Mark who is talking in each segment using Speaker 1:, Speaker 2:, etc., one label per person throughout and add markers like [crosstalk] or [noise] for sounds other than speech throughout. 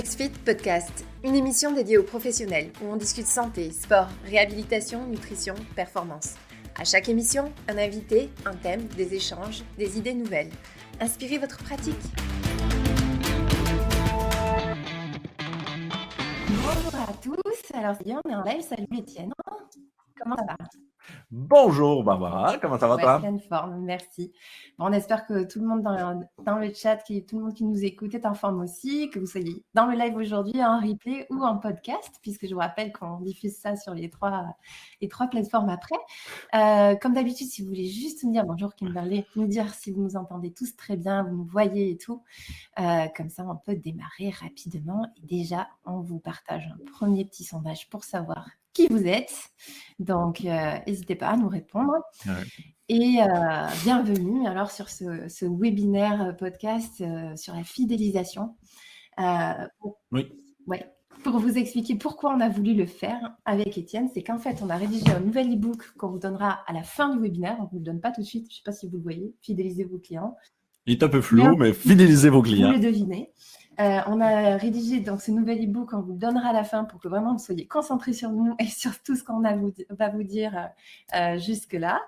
Speaker 1: XFIT Podcast, une émission dédiée aux professionnels où on discute santé, sport, réhabilitation, nutrition, performance. À chaque émission, un invité, un thème, des échanges, des idées nouvelles. Inspirez votre pratique. Bonjour à tous, alors on est en live. Salut Étienne. Comment ça va?
Speaker 2: Bonjour Barbara, comment ça va
Speaker 1: toi? pleine forme, merci. Bon, on espère que tout le monde dans, dans, le chat, qui, tout le monde qui nous écoute est en forme aussi, que vous soyez dans le live aujourd'hui, en replay ou en podcast, puisque je vous rappelle qu'on diffuse ça sur les trois, les trois plateformes après. Euh, comme d'habitude, si vous voulez juste nous dire bonjour Kimberley, nous dire si vous nous entendez tous très bien, vous nous voyez et tout, euh, comme ça on peut démarrer rapidement. Et déjà, on vous partage un premier petit sondage pour savoir qui vous êtes. Donc, euh, n'hésitez pas à nous répondre. Et euh, bienvenue alors sur ce, webinaire euh, podcast sur la fidélisation. oui. Ouais, pour vous expliquer pourquoi on a voulu le faire avec Étienne, c'est qu'en fait, on a rédigé un nouvel e-book qu'on vous donnera à la fin du webinaire. On ne vous le donne pas tout de suite. Je ne sais pas si vous le voyez. Fidélisez vos clients.
Speaker 2: Il est un peu flou, mais, fidélisez vos clients.
Speaker 1: Vous le devinez. Euh, on a rédigé donc ce nouvel e-book qu'on vous donnera à la fin pour que vraiment vous soyez concentrés sur nous et sur tout ce qu'on va vous dire euh, euh, jusque-là.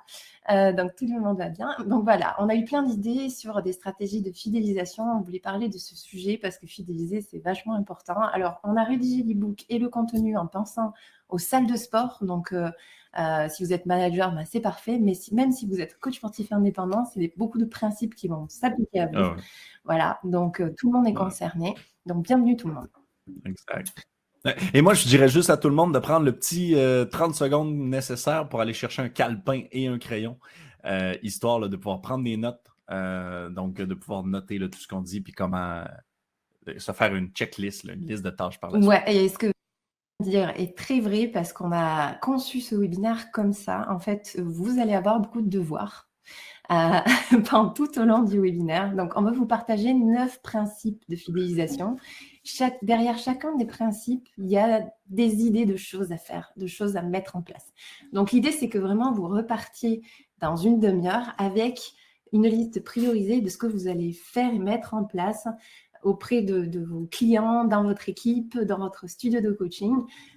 Speaker 1: donc tout le monde va bien. Donc voilà, on a eu plein d'idées sur des stratégies de fidélisation. On voulait parler de ce sujet parce que fidéliser, c'est vachement important. Alors on a rédigé l'e-book et le contenu en pensant aux salles de sport. Donc si vous êtes manager, ben, c'est parfait. Mais même si vous êtes coach sportif indépendant, c'est beaucoup de principes qui vont s'appliquer à vous. Ah voilà, donc euh, tout le monde est concerné. Donc bienvenue tout le monde.
Speaker 2: Exact. Et moi, je dirais juste à tout le monde de prendre le petit 30 euh, secondes nécessaires pour aller chercher un calepin et un crayon, euh, histoire de pouvoir prendre des notes, donc de pouvoir noter tout ce qu'on dit, puis comment se faire une checklist, une liste de tâches par la
Speaker 1: suite. Ouais, et ce que dire est très vrai parce qu'on a conçu ce webinaire comme ça. En fait, vous allez avoir beaucoup de devoirs. Euh, [laughs] tout au long du webinaire. Donc, on va vous partager neuf principes de fidélisation. Derrière chacun des principes, il y a des idées de choses à faire, de choses à mettre en place. Donc, l'idée, c'est que vraiment vous repartiez dans une demi-heure avec une liste priorisée de ce que vous allez faire et mettre en place auprès de, de, vos clients, dans votre équipe, dans votre studio de coaching,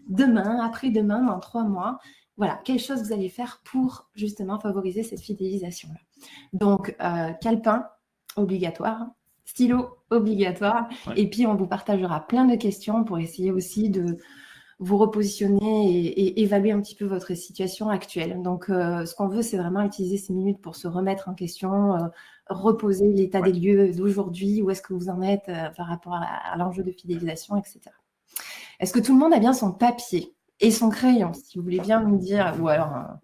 Speaker 1: demain, après-demain, dans trois mois. Voilà, quelle chose vous allez faire pour justement favoriser cette fidélisation-là? Donc, euh, calepin obligatoire, stylo obligatoire, et puis on vous partagera plein de questions pour essayer aussi de vous repositionner et, évaluer un petit peu votre situation actuelle. Donc, euh, ce qu'on veut, c'est vraiment utiliser ces minutes pour se remettre en question, euh, reposer l'état des lieux d'aujourd'hui, où est-ce que vous en êtes par rapport à, l'enjeu de fidélisation, etc. Est-ce que tout le monde a bien son papier et son crayon, si vous voulez bien nous dire, ou alors un,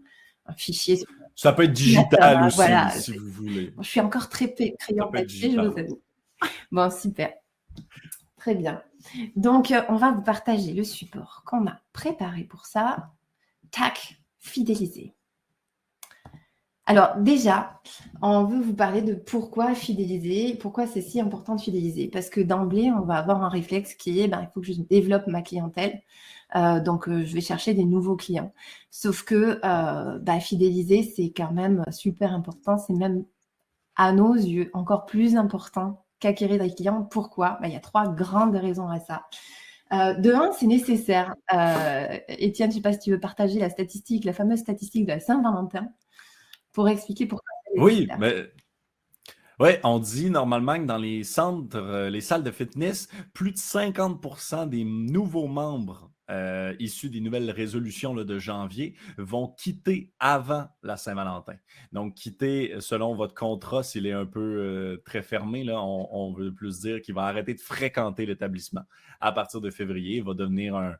Speaker 1: un fichier
Speaker 2: ça peut être digital aussi, si vous voulez.
Speaker 1: Je suis encore très crayon papier, je vous avoue. Bon, super. Très bien. Donc, euh, on va vous partager le support qu'on a préparé pour ça. Tac, fidéliser. Alors déjà, on veut vous parler de pourquoi fidéliser, pourquoi c'est si important de fidéliser. Parce que d'emblée, on va avoir un réflexe qui est, ben, il faut que je développe ma clientèle. Euh, donc, euh, je vais chercher des nouveaux clients. Sauf que euh, bah, fidéliser, c'est quand même super important. C'est même, à nos yeux, encore plus important qu'acquérir des clients. Pourquoi? Bah, Il y a trois grandes raisons à ça. de un, c'est nécessaire. Étienne, je ne sais pas si tu veux partager la statistique, la fameuse statistique de la Saint-Valentin, pour expliquer pourquoi.
Speaker 2: Oui, mais oui, on dit normalement que dans les centres, les salles de fitness, plus de 50% des nouveaux membres euh, issus des nouvelles résolutions de janvier vont quitter avant la Saint-Valentin. Donc, quitter selon votre contrat, s'il est un peu euh, très fermé, là, on, veut plus dire qu'il va arrêter de fréquenter l'établissement à partir de février. Il va devenir un,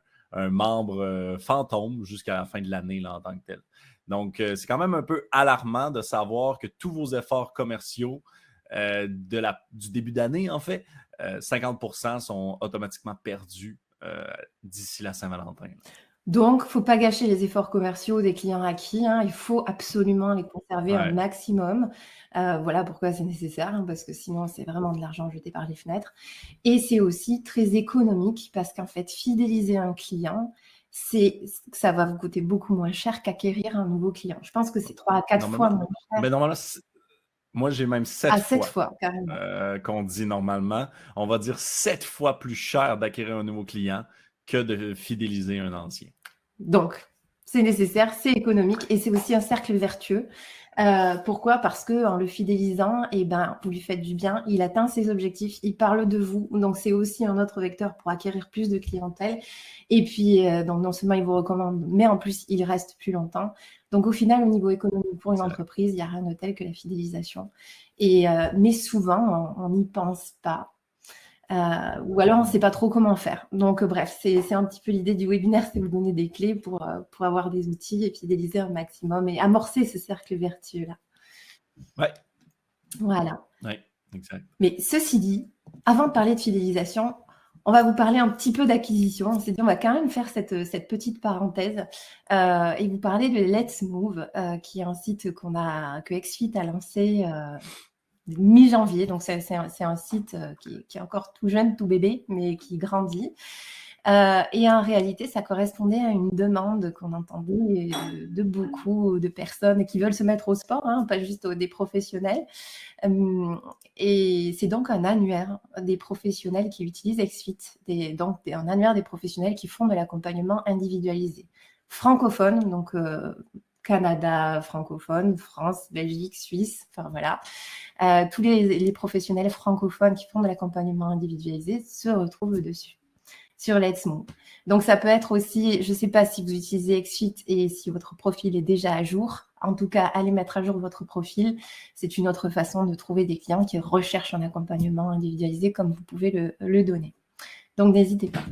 Speaker 2: membre euh, fantôme jusqu'à la fin de l'année en tant que tel. Donc, c'est quand même un peu alarmant de savoir que tous vos efforts commerciaux de la, du début d'année, en fait, 50% sont automatiquement perdus euh, d'ici la Saint-Valentin.
Speaker 1: Donc, il ne faut pas gâcher les efforts commerciaux des clients acquis. Hein. Il faut absolument les conserver un maximum. Euh, voilà pourquoi c'est nécessaire, hein, parce que sinon, c'est vraiment de l'argent jeté par les fenêtres. Et c'est aussi très économique, parce qu'en fait, fidéliser un client, c'est ça va vous coûter beaucoup moins cher qu'acquérir un nouveau client. Je pense que c'est trois à quatre fois moins cher.
Speaker 2: Mais normalement, Moi, j'ai même sept
Speaker 1: À
Speaker 2: fois,
Speaker 1: 7 fois, carrément.
Speaker 2: euh, qu'on dit normalement. On va dire sept fois plus cher d'acquérir un nouveau client que de fidéliser un ancien.
Speaker 1: Donc, c'est nécessaire, c'est économique et c'est aussi un cercle vertueux. Euh, pourquoi? Parce que en le fidélisant, eh ben, vous lui faites du bien, il atteint ses objectifs, il parle de vous, donc c'est aussi un autre vecteur pour acquérir plus de clientèle. Et puis, euh, donc non seulement il vous recommande, mais en plus il reste plus longtemps. Donc au final, au niveau économique pour une entreprise, il n'y a rien de tel que la fidélisation. Et euh, mais souvent, on n'y pense pas. Euh, ou alors on ne sait pas trop comment faire. Donc euh, bref, c'est un petit peu l'idée du webinaire, c'est vous donner des clés pour, euh, pour avoir des outils et fidéliser un maximum et amorcer ce cercle vertueux-là.
Speaker 2: Ouais,
Speaker 1: Voilà.
Speaker 2: ouais, exact.
Speaker 1: Mais ceci dit, avant de parler de fidélisation, on va vous parler un petit peu d'acquisition. On s'est dit, on va quand même faire cette, cette petite parenthèse et vous parler de Let's Move, qui est un site qu'on a, que XFIT a lancé mi-janvier. Donc, c'est un, un site euh, qui, qui est encore tout jeune, tout bébé, mais qui grandit. Euh, et en réalité, ça correspondait à une demande qu'on entendait de, de beaucoup de personnes qui veulent se mettre au sport, hein, pas juste des professionnels. Euh, et c'est donc un annuaire des professionnels qui utilisent XFIT, donc un annuaire des professionnels qui font de l'accompagnement individualisé. Francophone, donc euh, Canada francophone, France, Belgique, Suisse, enfin voilà. Euh, tous les, les professionnels francophones qui font de l'accompagnement individualisé se retrouvent dessus sur Let's Move. Donc ça peut être aussi, je ne sais pas si vous utilisez XFIT et si votre profil est déjà à jour. En tout cas, allez mettre à jour votre profil. C'est une autre façon de trouver des clients qui recherchent un accompagnement individualisé comme vous pouvez le, le donner. Donc n'hésitez pas.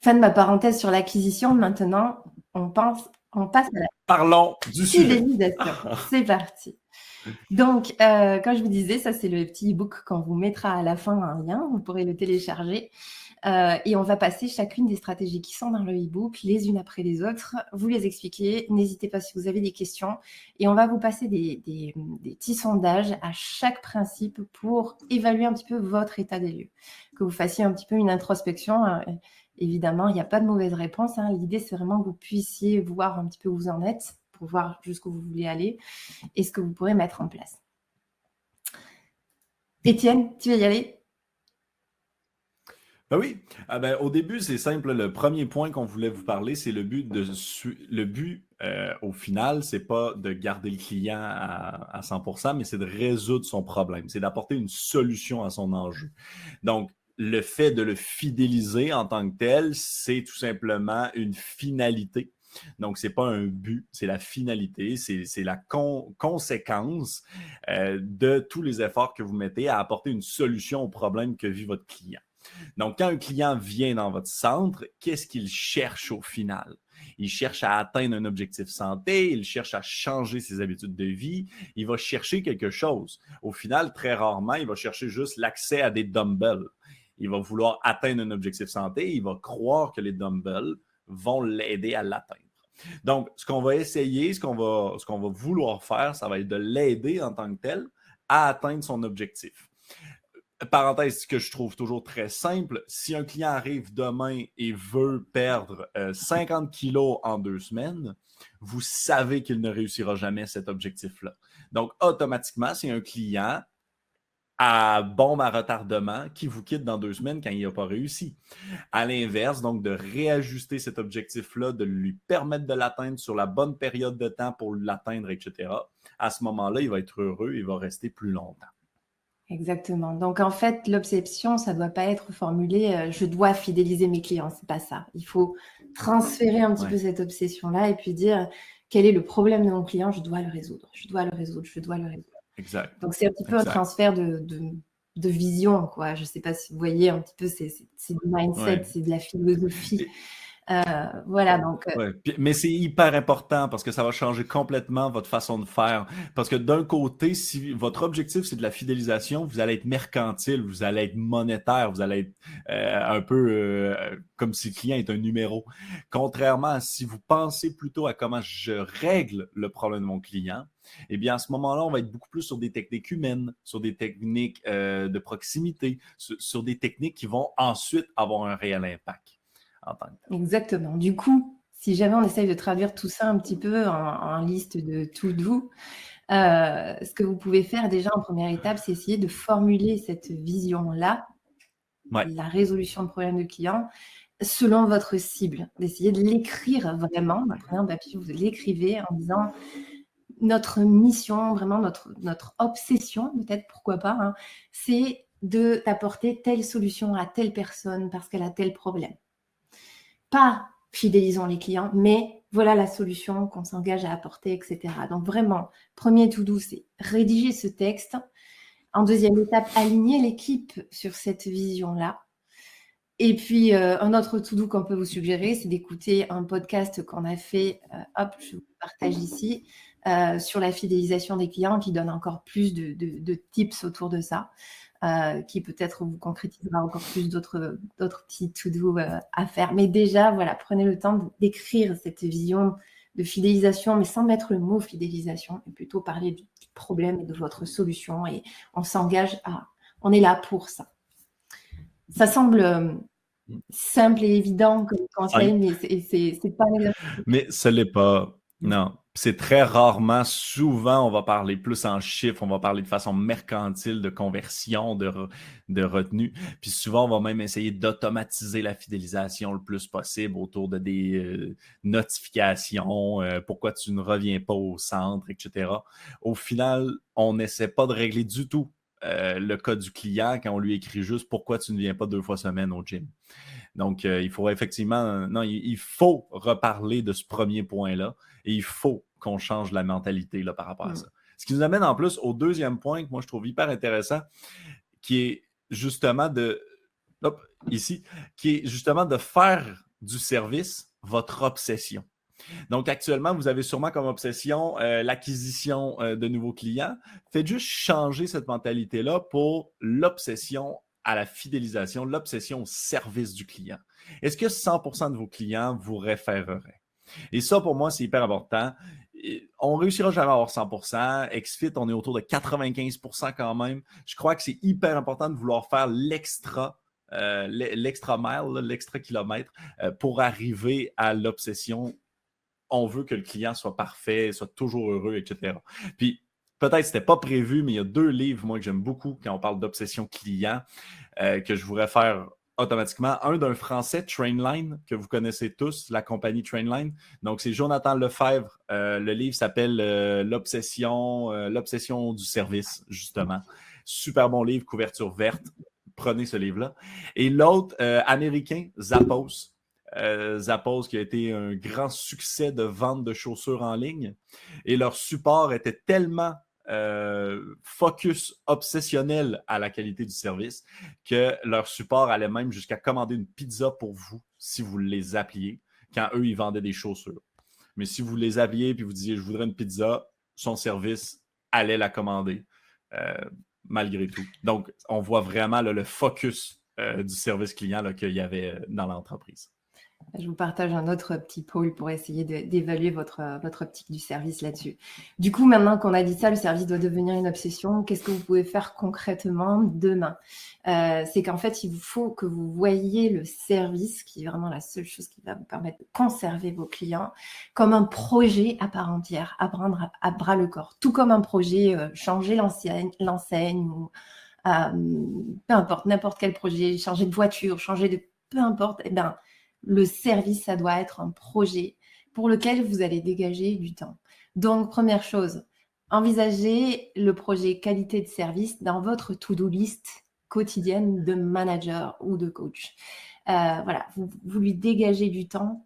Speaker 1: Fin de ma parenthèse sur l'acquisition. Maintenant, on, pense, on passe à la
Speaker 2: Parlons du sujet.
Speaker 1: fidélisation. [laughs] C'est parti. Donc, euh, comme je vous disais, ça c'est le petit e-book qu'on vous mettra à la fin un lien, vous pourrez le télécharger. Euh, et on va passer chacune des stratégies qui sont dans le e-book, les unes après les autres, vous les expliquer. N'hésitez pas si vous avez des questions. Et on va vous passer des, des- des petits sondages à chaque principe pour évaluer un petit peu votre état des lieux. Que vous fassiez un petit peu une introspection. Euh, évidemment, il n'y a pas de mauvaise réponse. hein. L'idée, c'est vraiment que vous puissiez voir un petit peu où vous en êtes pour voir jusqu'où vous voulez aller et ce que vous pourrez mettre en place. Étienne, tu veux y aller?
Speaker 2: Ben oui. Ah ben, au début, c'est simple. Le premier point qu'on voulait vous parler, c'est le but de le but euh, au final, c'est pas de garder le client à, à 100%, mais c'est de résoudre son problème. C'est d'apporter une solution à son enjeu. Donc, le fait de le fidéliser en tant que tel, c'est tout simplement une finalité. Donc, c'est pas un but, c'est la finalité, c'est c'est la con- conséquence euh, de tous les efforts que vous mettez à apporter une solution au problème que vit votre client. Donc, quand un client vient dans votre centre, qu'est-ce qu'il cherche au final? Il cherche à atteindre un objectif santé, il cherche à changer ses habitudes de vie, il va chercher quelque chose. Au final, très rarement, il va chercher juste l'accès à des dumbbells. Il va vouloir atteindre un objectif santé, il va croire que les dumbbells vont l'aider à l'atteindre. Donc, ce qu'on va essayer, ce qu'on va, va vouloir faire, ça va être de l'aider en tant que tel à atteindre son objectif parenthèse que je trouve toujours très simple, si un client arrive demain et veut perdre euh, 50 kilos en deux semaines, vous savez qu'il ne réussira jamais cet objectif-là. Donc, automatiquement, c'est un client à bombe à retardement qui vous quitte dans deux semaines quand il n'a pas réussi. À l'inverse, donc de réajuster cet objectif-là, de lui permettre de l'atteindre sur la bonne période de temps pour l'atteindre, etc. À ce moment-là, il va être heureux, il va rester plus longtemps.
Speaker 1: Exactement. Donc en fait, l'obsession, ça ne doit pas être formulé euh, je dois fidéliser mes clients. C'est pas ça. Il faut transférer un petit
Speaker 2: Ouais.
Speaker 1: peu cette obsession-là et puis dire quel est le problème de mon client, je dois le résoudre. Je dois le résoudre, je dois le résoudre.
Speaker 2: Exact.
Speaker 1: Donc c'est un petit peu un transfert de, de, de vision, quoi. Je ne sais pas si vous voyez un petit peu, c'est du mindset,
Speaker 2: Ouais.
Speaker 1: c'est de la philosophie. Euh, voilà, donc euh,
Speaker 2: Ouais, mais c'est hyper important parce que ça va changer complètement votre façon de faire. Parce que d'un côté, si votre objectif c'est de la fidélisation, vous allez être mercantile, vous allez être monétaire, vous allez être euh, un peu euh, comme si le client est un numéro. Contrairement à si vous pensez plutôt à comment je règle le problème de mon client, eh bien à ce moment-là, on va être beaucoup plus sur des techniques humaines, sur des techniques euh, de proximité, sur, sur des techniques qui vont ensuite avoir un réel impact. En tant que tel.
Speaker 1: Exactement. Du coup, si jamais on essaye de traduire tout ça un petit peu en, en liste de to do, ce que vous pouvez faire déjà en première étape, c'est essayer de formuler cette vision-là, la résolution de problèmes de clients, selon votre cible, d'essayer de l'écrire vraiment. Vous prenez un papier, vous l'écrivez en disant notre mission, vraiment notre, notre obsession, peut-être pourquoi pas, hein, c'est de d'apporter telle solution à telle personne parce qu'elle a tel problème. Pas fidélisons les clients, mais voilà la solution qu'on s'engage à apporter, etc. Donc vraiment, premier tout doux, c'est rédiger ce texte. En deuxième étape, aligner l'équipe sur cette vision-là. Et puis, euh, un autre tout doux qu'on peut vous suggérer, c'est d'écouter un podcast qu'on a fait, euh, hop, je vous partage ici, euh, sur la fidélisation des clients qui donne encore plus de, tips autour de ça, qui peut-être vous concrétisera encore plus d'autres petits to do à faire. Mais déjà, voilà, prenez le temps d'écrire cette vision de fidélisation, mais sans mettre le mot fidélisation, et plutôt parler du problème et de votre solution. Et on s'engage à, on est là pour ça ça semble euh, simple et évident comme conseil, mais c'est pas
Speaker 2: Mais ce n'est pas. Non. C'est très rarement, souvent, on va parler plus en chiffres, on va parler de façon mercantile de conversion, de, retenue. Puis souvent, on va même essayer d'automatiser la fidélisation le plus possible autour de des euh, notifications, euh, pourquoi tu ne reviens pas au centre, etc. Au final, on n'essaie pas de régler du tout euh, le cas du client quand on lui écrit juste pourquoi tu ne viens pas deux fois semaine au gym. Donc, il faut effectivement, non, il, faut reparler de ce premier point-là et il faut qu'on change la mentalité là, par rapport à mm. ça. Ce qui nous amène en plus au deuxième point que moi je trouve hyper intéressant, qui est justement de, hop, ici, qui est justement de faire du service votre obsession. Donc, actuellement, vous avez sûrement comme obsession euh, l'acquisition euh, de nouveaux clients. Faites juste changer cette mentalité-là pour l'obsession à la fidélisation, l'obsession au service du client. Est-ce que 100% de vos clients vous référeraient? Et ça, pour moi, c'est hyper important. On réussira jamais à avoir 100%. XFIT, on est autour de 95% quand même. Je crois que c'est hyper important de vouloir faire l'extra euh, l'extra mile, l'extra kilomètre pour arriver à l'obsession on veut que le client soit parfait, soit toujours heureux, etc. Puis peut-être que ce n'était pas prévu, mais il y a deux livres, moi, que j'aime beaucoup quand on parle d'obsession client, euh, que je voudrais faire automatiquement. Un d'un français, Trainline, que vous connaissez tous, la compagnie Trainline. Donc, c'est Jonathan Lefebvre. Euh, le livre s'appelle euh, L'obsession, l'obsession du service, justement. Super bon livre, couverture verte. Prenez ce livre-là. Et l'autre, américain, Zappos. Euh, Zappos qui a été un grand succès de vente de chaussures en ligne. Et leur support était tellement euh, focus obsessionnel à la qualité du service que leur support allait même jusqu'à commander une pizza pour vous si vous les appeliez quand eux, ils vendaient des chaussures. Mais si vous les appeliez et vous disiez je voudrais une pizza, son service allait la commander euh, malgré tout. Donc, on voit vraiment le focus du service client qu'il y avait dans l'entreprise.
Speaker 1: Je vous partage un autre petit pôle pour essayer d'évaluer votre, votre optique du service là-dessus. Du coup, maintenant qu'on a dit ça, le service doit devenir une obsession. Qu'est-ce que vous pouvez faire concrètement demain? Euh, C'est qu'en fait, il vous faut que vous voyiez le service, qui est vraiment la seule chose qui va vous permettre de conserver vos clients, comme un projet à part entière, à prendre à, bras le corps. Tout comme un projet, euh, changer l'enseigne ou euh, peu importe, n'importe quel projet, changer de voiture, changer de... Peu importe, eh ben, le service, ça doit être un projet pour lequel vous allez dégager du temps. Donc, première chose, envisagez le projet qualité de service dans votre to-do list quotidienne de manager ou de coach. Euh, voilà, vous, vous, lui dégagez du temps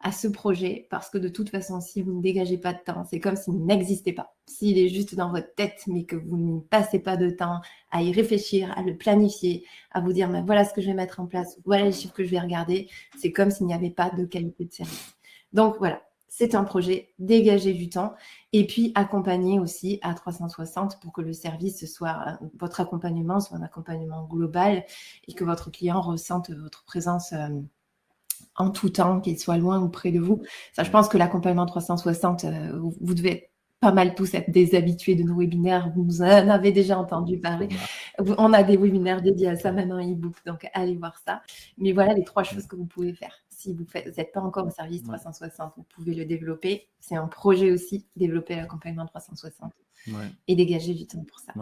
Speaker 1: à ce projet parce que de toute façon, si vous ne dégagez pas de temps, c'est comme s'il n'existait pas. S'il est juste dans votre tête, mais que vous ne passez pas de temps à y réfléchir, à le planifier, à vous dire, mais voilà ce que je vais mettre en place, voilà les chiffres que je vais regarder, c'est comme s'il n'y avait pas de qualité de service. Donc voilà, c'est un projet, dégagez du temps et puis accompagner aussi à 360 pour que le service soit, votre accompagnement soit un accompagnement global et que votre client ressente votre présence. Euh, en tout temps, qu'il soit loin ou près de vous. Ça, je pense que l'accompagnement 360, euh, vous, devez pas mal tous être des habitués de nos webinaires. Vous en avez déjà entendu parler. On a des webinaires dédiés à ça maintenant e-book, donc allez voir ça. Mais voilà les trois choses que vous pouvez faire. Si vous n'êtes pas encore au service 360, vous pouvez le développer. C'est un projet aussi, développer l'accompagnement 360. et dégager du temps pour ça.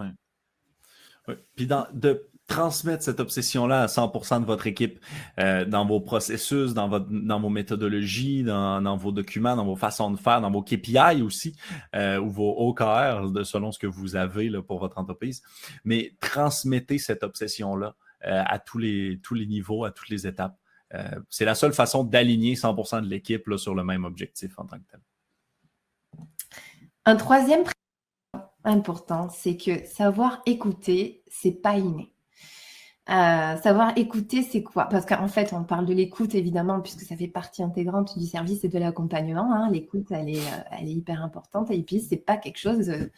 Speaker 2: Puis de transmettre cette obsession-là à 100% de votre équipe euh, dans vos processus, dans, vos méthodologies, dans, vos documents, dans vos façons de faire, dans vos KPI aussi, euh, ou vos OKR, de, selon ce que vous avez pour votre entreprise. Mais transmettez cette obsession-là euh, à tous les, tous les niveaux, à toutes les étapes. c'est la seule façon d'aligner 100% de l'équipe sur le même objectif en tant que tel.
Speaker 1: Un troisième important, c'est que savoir écouter, c'est pas inné. Euh, savoir écouter, c'est quoi? Parce qu'en fait, on parle de l'écoute, évidemment, puisque ça fait partie intégrante du service et de l'accompagnement. Hein. L'écoute, elle est, euh, elle est hyper importante. Et puis, c'est pas quelque chose euh,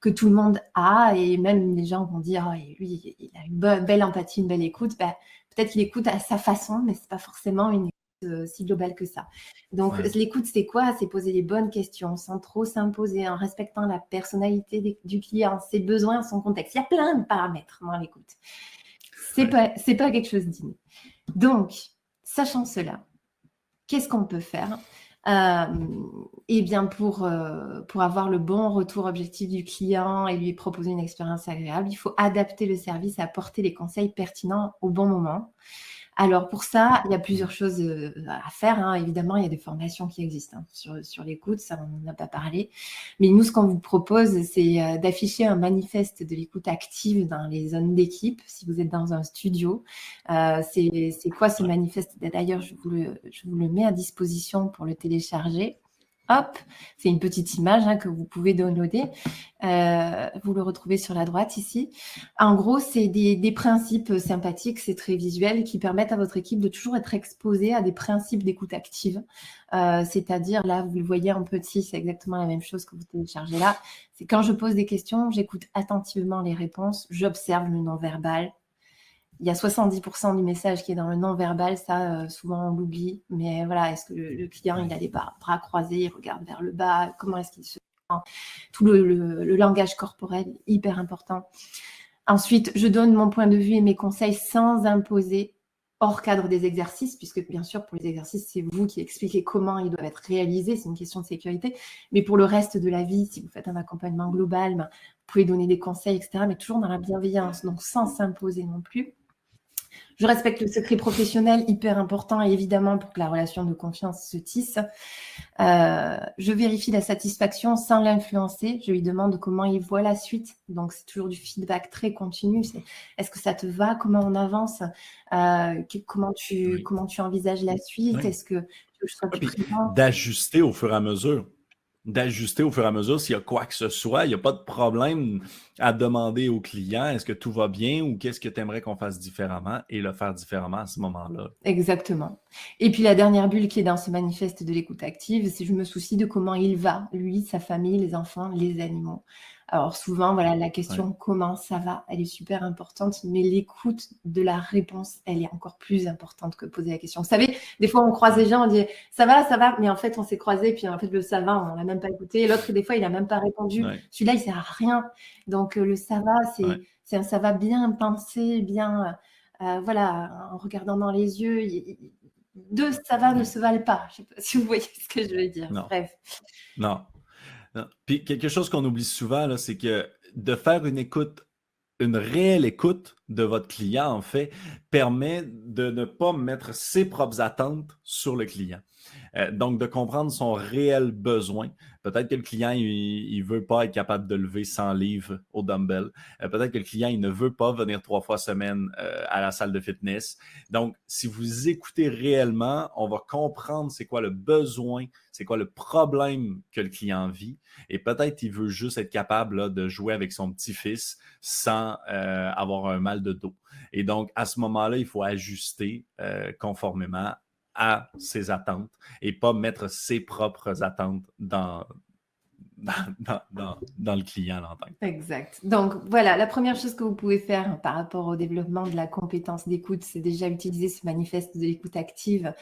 Speaker 1: que tout le monde a. Et même les gens vont dire, oh, lui, il a une belle empathie, une belle écoute. Ben, Peut-être qu'il écoute à sa façon, mais c'est pas forcément une écoute si globale que ça. Donc, l'écoute, c'est quoi? C'est poser les bonnes questions sans trop s'imposer, en respectant la personnalité du client, ses besoins, son contexte. Il y a plein de paramètres dans l'écoute. C'est pas, c'est pas quelque chose d'inné. Donc, sachant cela, qu'est-ce qu'on peut faire? Euh, Eh bien, pour, euh, pour avoir le bon retour objectif du client et lui proposer une expérience agréable, il faut adapter le service et apporter les conseils pertinents au bon moment. Alors pour ça, il y a plusieurs choses euh, à faire. Hein. Évidemment, il y a des formations qui existent hein, sur, sur l'écoute, ça on n'en a pas parlé. Mais nous, ce qu'on vous propose, c'est euh, d'afficher un manifeste de l'écoute active dans les zones d'équipe, si vous êtes dans un studio. Euh, c'est quoi ce manifeste? D'ailleurs, je, je vous le mets à disposition pour le télécharger. Hop, c'est une petite image hein, que vous pouvez downloader. Euh, vous le retrouvez sur la droite ici. En gros, c'est des, principes sympathiques, c'est très visuel, qui permettent à votre équipe de toujours être exposée à des principes d'écoute active. Euh, c'est-à-dire, là, vous le voyez en petit, c'est exactement la même chose que vous téléchargez là. C'est quand je pose des questions, j'écoute attentivement les réponses, j'observe le non-verbal, il y a 70% du message qui est dans le non-verbal, ça, euh, souvent on l'oublie. Mais voilà, est-ce que le, client, il a les bras, croisés, il regarde vers le bas, comment est-ce qu'il se sent? Tout le, langage corporel, hyper important. Ensuite, je donne mon point de vue et mes conseils sans imposer hors cadre des exercices, puisque bien sûr, pour les exercices, c'est vous qui expliquez comment ils doivent être réalisés, c'est une question de sécurité. Mais pour le reste de la vie, si vous faites un accompagnement global, ben, vous pouvez donner des conseils, etc., mais toujours dans la bienveillance, donc sans s'imposer non plus. Je respecte le secret professionnel, hyper important, et évidemment pour que la relation de confiance se tisse. Euh, je vérifie la satisfaction sans l'influencer. Je lui demande comment il voit la suite. Donc, c'est toujours du feedback très continu. est-ce que ça te va? Comment on avance? Euh, comment, tu, comment tu envisages la suite? Est-ce que je sois plus
Speaker 2: D'ajuster au fur et à mesure d'ajuster au fur et à mesure s'il y a quoi que ce soit. Il n'y a pas de problème à demander au client est-ce que tout va bien ou qu'est-ce que tu aimerais qu'on fasse différemment et le faire différemment à ce moment-là.
Speaker 1: Exactement. Et puis la dernière bulle qui est dans ce manifeste de l'écoute active, c'est je me soucie de comment il va, lui, sa famille, les enfants, les animaux. Alors souvent, voilà, la question comment ça va, elle est super importante, mais l'écoute de la réponse, elle est encore plus importante que poser la question. Vous savez, des fois, on croise les gens, on dit ça va, ça va, mais en fait, on s'est croisé, puis en fait, le ça va, on l'a même pas écouté. L'autre, des fois, il a même pas répondu. Celui-là, il sert à rien. Donc, euh, le ça va, c'est un ça va bien pensé, bien, euh, voilà, en regardant dans les yeux. deux ça va ne se valent pas. Je sais pas si vous voyez ce que je veux dire. Bref.
Speaker 2: Non. Puis quelque chose qu'on oublie souvent, c'est que de faire une écoute, une réelle écoute de votre client, en fait, permet de ne pas mettre ses propres attentes sur le client. Euh, donc, de comprendre son réel besoin. Peut-être que le client, il ne veut pas être capable de lever 100 livres au dumbbell. Euh, peut-être que le client, il ne veut pas venir trois fois semaine euh, à la salle de fitness. Donc, si vous écoutez réellement, on va comprendre c'est quoi le besoin, c'est quoi le problème que le client vit. Et peut-être il veut juste être capable de jouer avec son petit-fils sans avoir un mal de dos. Et donc, à ce moment-là, il faut ajuster conformément à ses attentes et pas mettre ses propres attentes dans, [laughs] dans, le client en
Speaker 1: Exact. Donc voilà, la première chose que vous pouvez faire par rapport au développement de la compétence d'écoute, c'est déjà utiliser ce manifeste de l'écoute active,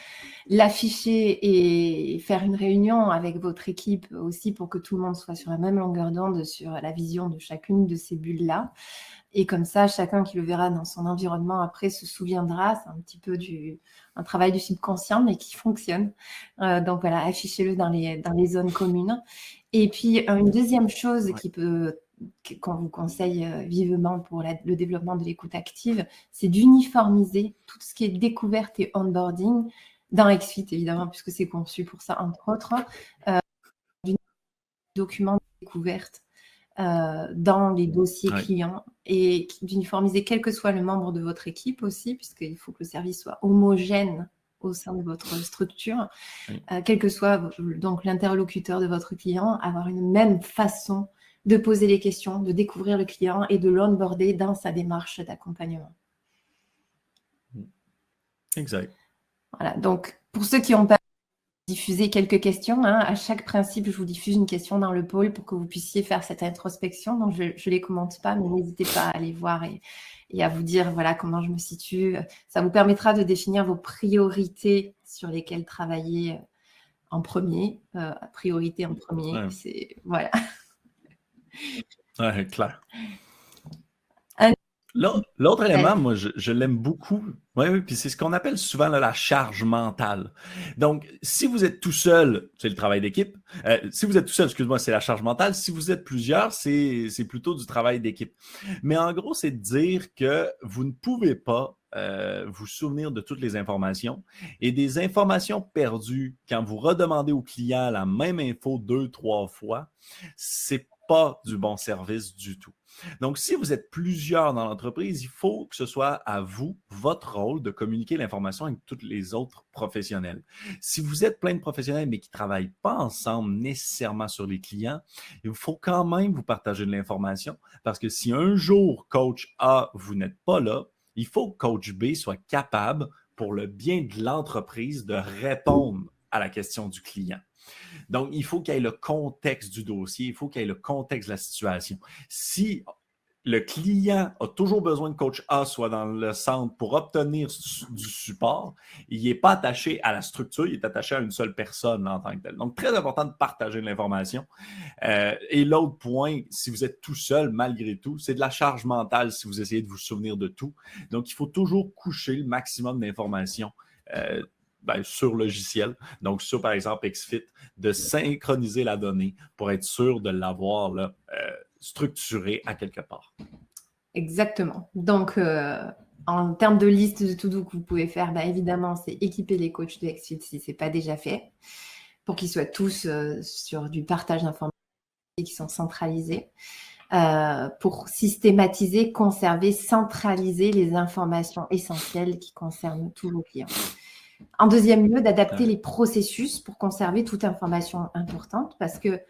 Speaker 1: l'afficher et faire une réunion avec votre équipe aussi pour que tout le monde soit sur la même longueur d'onde sur la vision de chacune de ces bulles-là. Et comme ça, chacun qui le verra dans son environnement après se souviendra. C'est un petit peu du, un travail du subconscient, mais qui fonctionne. Euh, donc voilà, affichez-le dans les, dans les zones communes. Et puis, une deuxième chose qui peut qu'on vous conseille euh, vivement pour le développement de l'écoute active, c'est d'uniformiser tout ce qui est découverte et onboarding dans XFIT, évidemment, puisque c'est conçu pour ça, entre autres, euh, documents de découverte euh, dans les dossiers clients et d'uniformiser quel que soit le membre de votre équipe aussi, puisqu'il faut que le service soit homogène au sein de votre structure, euh, quel que soit donc l'interlocuteur de votre client, avoir une même façon de poser les questions, de découvrir le client et de l'onboarder dans sa démarche d'accompagnement.
Speaker 2: Exact.
Speaker 1: Voilà, donc pour ceux qui ont pas diffusé quelques questions, hein, à chaque principe, je vous diffuse une question dans le pôle pour que vous puissiez faire cette introspection. Donc je ne les commente pas, mais n'hésitez pas à aller voir et, et, à vous dire voilà comment je me situe. Ça vous permettra de définir vos priorités sur lesquelles travailler en premier. Euh, priorité en premier, c'est voilà.
Speaker 2: Ouais, clair. L'autre élément, moi, je, l'aime beaucoup. Oui, oui, puis c'est ce qu'on appelle souvent la charge mentale. Donc, si vous êtes tout seul, c'est le travail d'équipe. Euh, si vous êtes tout seul, excuse-moi, c'est la charge mentale. Si vous êtes plusieurs, c'est plutôt du travail d'équipe. Mais en gros, c'est de dire que vous ne pouvez pas euh, vous souvenir de toutes les informations et des informations perdues quand vous redemandez au client la même info deux, trois fois, c'est pas du bon service du tout. Donc, si vous êtes plusieurs dans l'entreprise, il faut que ce soit à vous, votre rôle, de communiquer l'information avec tous les autres professionnels. Si vous êtes plein de professionnels, mais qui ne travaillent pas ensemble nécessairement sur les clients, il faut quand même vous partager de l'information parce que si un jour, coach A, vous n'êtes pas là, il faut que coach B soit capable, pour le bien de l'entreprise, de répondre à la question du client. Donc, il faut qu'il y ait le contexte du dossier, il faut qu'il y ait le contexte de la situation. Si le client a toujours besoin que coach A soit dans le centre pour obtenir du support, il n'est pas attaché à la structure, il est attaché à une seule personne en tant que tel. Donc, très important de partager l'information. Euh, et l'autre point, si vous êtes tout seul, malgré tout, c'est de la charge mentale si vous essayez de vous souvenir de tout. Donc, il faut toujours coucher le maximum d'informations. Euh, ben, sur logiciel, donc sur par exemple XFIT, de synchroniser la donnée pour être sûr de l'avoir euh, structurée à quelque part.
Speaker 1: Exactement. Donc, euh, en termes de liste de tout que vous pouvez faire, ben, évidemment, c'est équiper les coachs de XFIT si ce n'est pas déjà fait, pour qu'ils soient tous euh, sur du partage d'informations qui sont centralisés. pour systématiser, conserver, centraliser les informations essentielles qui concernent tous vos clients. En deuxième lieu, d'adapter les processus pour conserver toute information importante parce que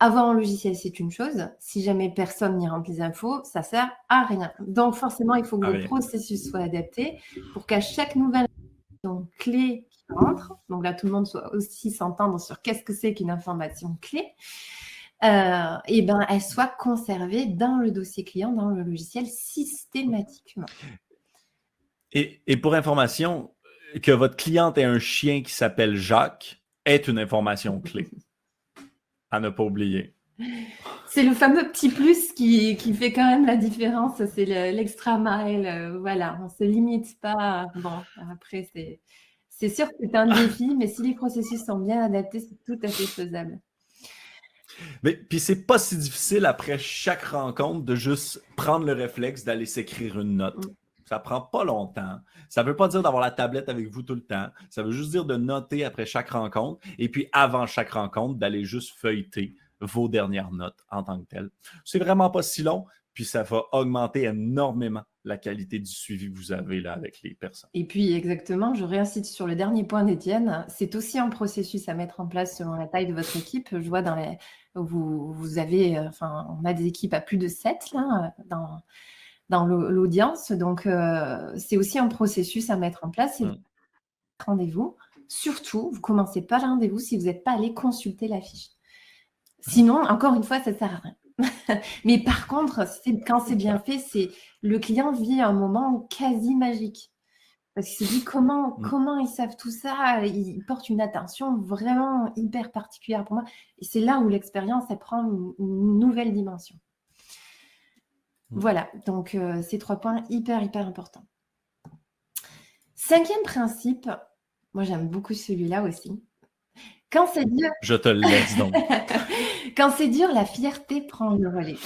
Speaker 1: avoir un logiciel, c'est une chose. Si jamais personne n'y rentre les infos, ça sert à rien. Donc, forcément, il faut que le processus soit adapté pour qu'à chaque nouvelle information clé qui rentre, donc là, tout le monde soit aussi s'entendre sur qu'est-ce que c'est qu'une information clé, euh, et ben, elle soit conservée dans le dossier client, dans le logiciel systématiquement.
Speaker 2: Et, et pour information, que votre cliente ait un chien qui s'appelle Jacques est une information clé à ne pas oublier.
Speaker 1: C'est le fameux petit plus qui, fait quand même la différence, c'est l'extra mile. Euh, voilà, on ne se limite pas. Bon, après, c'est, c'est sûr que c'est un défi, mais si les processus sont bien adaptés, c'est tout à fait faisable.
Speaker 2: Mais puis c'est pas si difficile après chaque rencontre de juste prendre le réflexe d'aller s'écrire une note. Ça prend pas longtemps. Ça ne veut pas dire d'avoir la tablette avec vous tout le temps. Ça veut juste dire de noter après chaque rencontre et puis avant chaque rencontre, d'aller juste feuilleter vos dernières notes en tant que telles. C'est vraiment pas si long, puis ça va augmenter énormément la qualité du suivi que vous avez là avec les personnes.
Speaker 1: Et puis exactement, je réincite sur le dernier point d'Étienne, c'est aussi un processus à mettre en place selon la taille de votre équipe. Je vois dans les vous, avez euh, enfin on a des équipes à plus de 7 là dans l'audience. Donc, euh, c'est aussi un processus à mettre en place. Mm. Rendez-vous. Surtout, vous commencez pas le rendez-vous si vous n'êtes pas allé consulter la fiche. Sinon, encore une fois, ça ne sert à rien. [laughs] Mais par contre, quand c'est bien fait, c'est le client vit un moment quasi magique. Parce qu'il se dit comment, mm. comment ils savent tout ça, ils portent une attention vraiment hyper particulière pour moi. Et c'est là où l'expérience, elle prend une nouvelle dimension. Mm. Voilà, donc euh, ces trois points hyper, hyper importants. Cinquième principe, moi j'aime beaucoup celui-là aussi. Quand c'est dur. [laughs]
Speaker 2: Je te le laisse donc. [laughs]
Speaker 1: Quand c'est dur, la fierté prend le relais.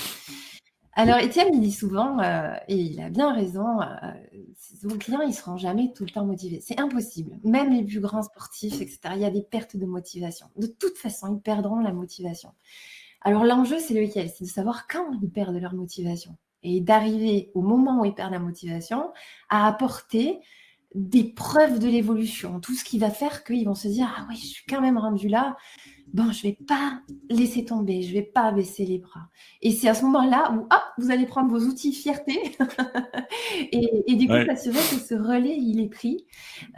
Speaker 1: Alors, Étienne, il dit souvent, euh, et il a bien raison, euh, vos clients, ils ne seront jamais tout le temps motivés. C'est impossible. Même les plus grands sportifs, etc., il y a des pertes de motivation. De toute façon, ils perdront la motivation. Alors, l'enjeu, c'est lequel? C'est de savoir quand ils perdent leur motivation et d'arriver au moment où ils perdent la motivation à apporter des preuves de l'évolution, tout ce qui va faire qu'ils vont se dire ah oui, je suis quand même rendu là. Bon, je vais pas laisser tomber, je vais pas baisser les bras. Et c'est à ce moment-là où hop, vous allez prendre vos outils fierté [laughs] et, du coup s'assurer que ce relais il est pris.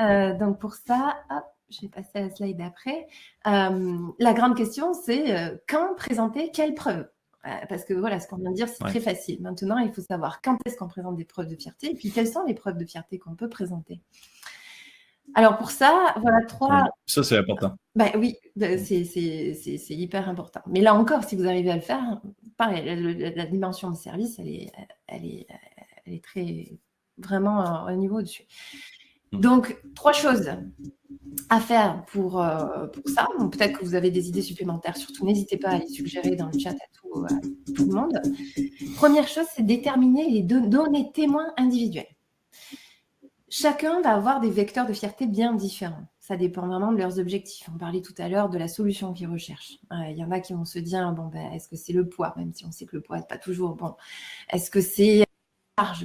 Speaker 1: Euh, donc pour ça, hop, je vais passer à la slide d'après. Euh, la grande question, c'est euh, quand présenter quelle preuve? Parce que voilà, ce qu'on vient de dire, c'est très facile. Maintenant, il faut savoir quand est-ce qu'on présente des preuves de fierté et puis quelles sont les preuves de fierté qu'on peut présenter. Alors pour ça, voilà trois.
Speaker 2: Ça, c'est important.
Speaker 1: Ben, oui, c'est hyper important. Mais là encore, si vous arrivez à le faire, pareil, la, dimension de service, elle est, elle est, elle est très vraiment au niveau dessus. Mm. Donc, trois choses à faire pour, euh, ça. Peut-être que vous avez des idées supplémentaires. Surtout, n'hésitez pas à les suggérer dans le chat à tout, le monde. Première chose, c'est déterminer les données témoins individuels. Chacun va avoir des vecteurs de fierté bien différents. Ça dépend vraiment de leurs objectifs. On parlait tout à l'heure de la solution qu'ils recherchent. Euh, il y en a qui vont se dire, bon, ben, est-ce que c'est le poids, même si on sait que le poids n'est pas toujours bon. Est-ce que c'est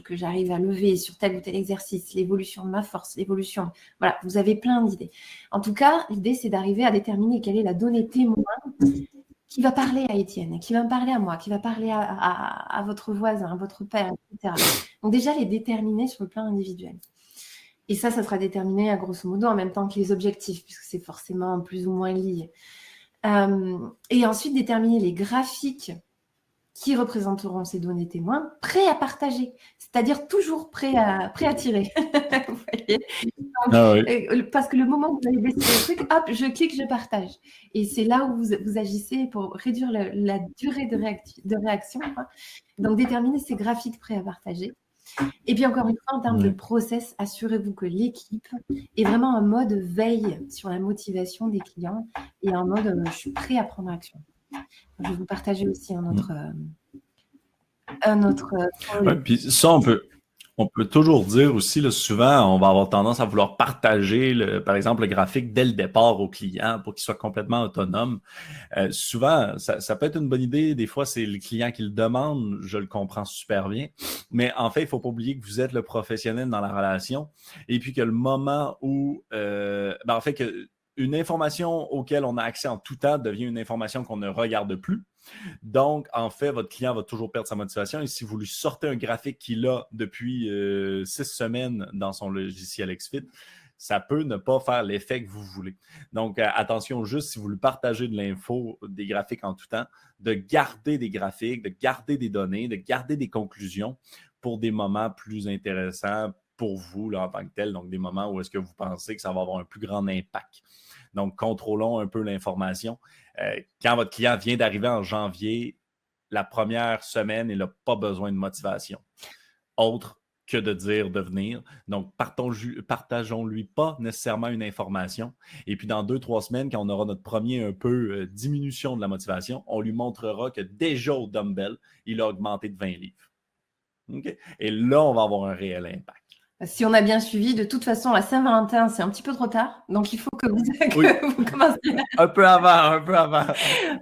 Speaker 1: que j'arrive à lever sur tel ou tel exercice, l'évolution de ma force, l'évolution. Voilà, vous avez plein d'idées. En tout cas, l'idée, c'est d'arriver à déterminer quelle est la donnée témoin qui va parler à Étienne, qui va me parler à moi, qui va parler à, votre voisin, à votre père, etc. Donc déjà, les déterminer sur le plan individuel. Et ça, ça sera déterminé à grosso modo en même temps que les objectifs, puisque c'est forcément plus ou moins lié. Euh, et ensuite, déterminer les graphiques qui représenteront ces données témoins, prêts à partager, c'est-à-dire toujours prêts à, prêts à tirer. [laughs] vous voyez? Ah euh, Parce que le moment où vous allez baisser le truc, hop, je clique, je partage. Et c'est là où vous, vous, agissez pour réduire la durée de, de réaction. Donc, déterminer ces graphiques prêts à partager. Et puis encore une fois, en termes de process, assurez-vous que l'équipe est vraiment en mode veille sur la motivation des clients et en mode euh, je suis prêt à prendre action. Je vais vous partager aussi un autre. Euh, un autre
Speaker 2: euh, puis ça, on peut, on peut toujours dire aussi, là, souvent, on va avoir tendance à vouloir partager, le, par exemple, le graphique dès le départ au client pour qu'il soit complètement autonome. Euh, souvent, ça, ça, peut être une bonne idée. Des fois, c'est le client qui le demande. Je le comprends super bien. Mais en fait, il ne faut pas oublier que vous êtes le professionnel dans la relation et puis que le moment où, euh, ben, en fait, que une information auquel on a accès en tout temps devient une information qu'on ne regarde plus. Donc, en fait, votre client va toujours perdre sa motivation. Et si vous lui sortez un graphique qu'il a depuis euh, six semaines dans son logiciel XFIT, ça peut ne pas faire l'effet que vous voulez. Donc, euh, attention juste si vous lui partagez de l'info, des graphiques en tout temps, de garder des graphiques, de garder des données, de garder des conclusions pour des moments plus intéressants, pour vous en tant que tel, donc des moments où est-ce que vous pensez que ça va avoir un plus grand impact. Donc, contrôlons un peu l'information. Euh, quand votre client vient d'arriver en janvier, la première semaine, il n'a pas besoin de motivation. Autre que de dire de venir. Donc, partageons-lui pas nécessairement une information. Et puis, dans deux, trois semaines, quand on aura notre premier un peu euh, diminution de la motivation, on lui montrera que déjà au dumbbell, il a augmenté de 20 livres. Et là, on va avoir un réel impact.
Speaker 1: Si on a bien suivi, de toute façon, la Saint-Valentin, c'est un petit peu trop tard. Donc, il faut que [laughs] vous, commenciez.
Speaker 2: Un peu avant, un peu avant.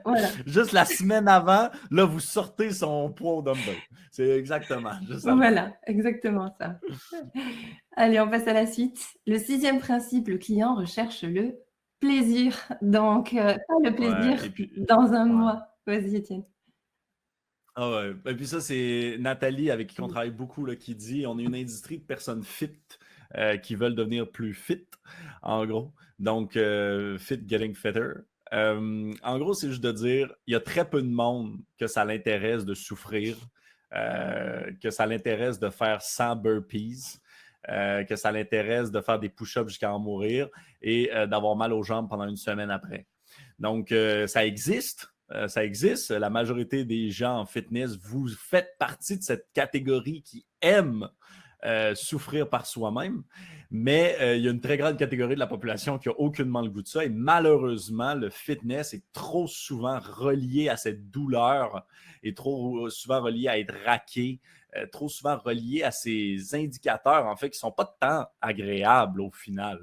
Speaker 2: Voilà. Juste la semaine avant, là, vous sortez son poids au dumbbell. C'est exactement.
Speaker 1: voilà, exactement ça. Allez, on passe à la suite. Le sixième principe, le client recherche le plaisir. Donc, euh, pas le plaisir dans un mois. Vas-y, Étienne.
Speaker 2: Ah ouais. Et puis ça, c'est Nathalie, avec qui on travaille beaucoup, qui dit on est une industrie de personnes fit euh, qui veulent devenir plus fit, en gros. Donc, euh, fit getting fitter. Euh, en gros, c'est juste de dire il y a très peu de monde que ça l'intéresse de souffrir, que ça l'intéresse de faire 100 burpees. que ça l'intéresse de faire des push-ups jusqu'à en mourir et d'avoir mal aux jambes pendant une semaine après. Donc, ça existe, euh, ça existe. La majorité des gens en fitness, vous faites partie de cette catégorie qui aime euh, souffrir par soi-même, mais euh, il y a une très grande catégorie de la population qui a aucunement le goût de ça. Et malheureusement, le fitness est trop souvent relié à cette douleur et trop souvent relié à être raqué, trop souvent relié à ces indicateurs, en fait, qui ne sont pas tant agréables au final.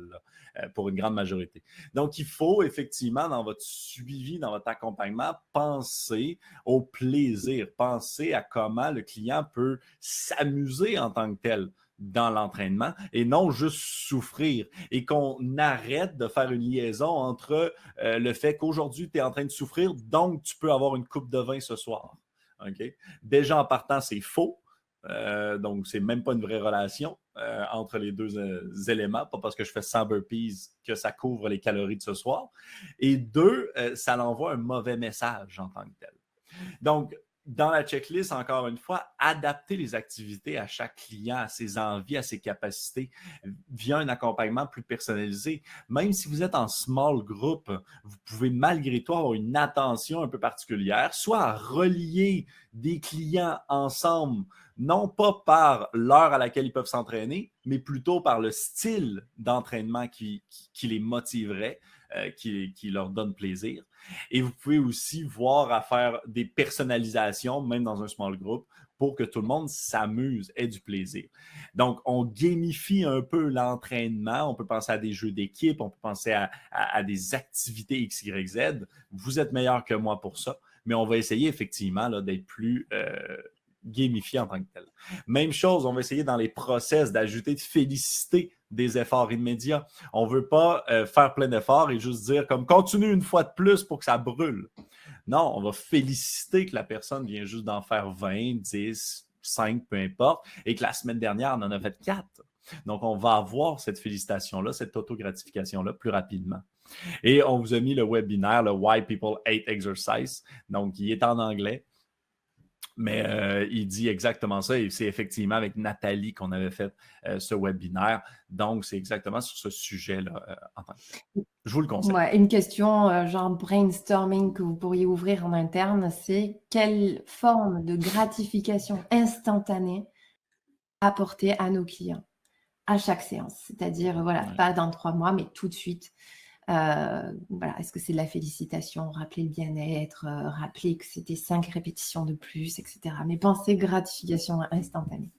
Speaker 2: Pour une grande majorité. Donc, il faut effectivement, dans votre suivi, dans votre accompagnement, penser au plaisir, penser à comment le client peut s'amuser en tant que tel dans l'entraînement et non juste souffrir et qu'on arrête de faire une liaison entre euh, le fait qu'aujourd'hui tu es en train de souffrir, donc tu peux avoir une coupe de vin ce soir. Déjà en partant, c'est faux. Euh, donc, c'est même pas une vraie relation euh, entre les deux euh, éléments. Pas parce que je fais 100 burpees que ça couvre les calories de ce soir. Et deux, ça l'envoie un mauvais message en tant que tel. Donc, dans la checklist, encore une fois, adapter les activités à chaque client, à ses envies, à ses capacités, via un accompagnement plus personnalisé. Même si vous êtes en small group, vous pouvez malgré tout avoir une attention un peu particulière, soit à relier des clients ensemble, non pas par l'heure à laquelle ils peuvent s'entraîner, mais plutôt par le style d'entraînement qui, qui, les motiverait, euh, qui, leur donne plaisir. Et vous pouvez aussi voir à faire des personnalisations, même dans un small group, pour que tout le monde s'amuse, ait du plaisir. Donc, on gamifie un peu l'entraînement. On peut penser à des jeux d'équipe, on peut penser à, des activités X, Y, Z. Vous êtes meilleur que moi pour ça, mais on va essayer effectivement d'être plus euh, gamifié en tant que tel. Même chose, on va essayer dans les process d'ajouter de féliciter des efforts immédiats. On ne veut pas euh, faire plein d'efforts et juste dire comme continue une fois de plus pour que ça brûle. Non, on va féliciter que la personne vient juste d'en faire 20, 10, 5, peu importe, et que la semaine dernière, on en a fait 4. Donc, on va avoir cette félicitation-là, cette autogratification-là plus rapidement. Et on vous a mis le webinaire, le Why People Hate Exercise. Donc, il est en anglais. Mais euh, il dit exactement ça et c'est effectivement avec Nathalie qu'on avait fait euh, ce webinaire. Donc, c'est exactement sur ce sujet-là. Euh, je vous le conseille.
Speaker 1: une question genre brainstorming que vous pourriez ouvrir en interne, c'est quelle forme de gratification instantanée apporter à nos clients à chaque séance? C'est-à-dire, voilà, pas dans trois mois, mais tout de suite. Euh, voilà, est-ce que c'est de la félicitation, rappeler le bien-être, euh, rappeler que c'était cinq répétitions de plus, etc. Mais pensez gratification instantanée.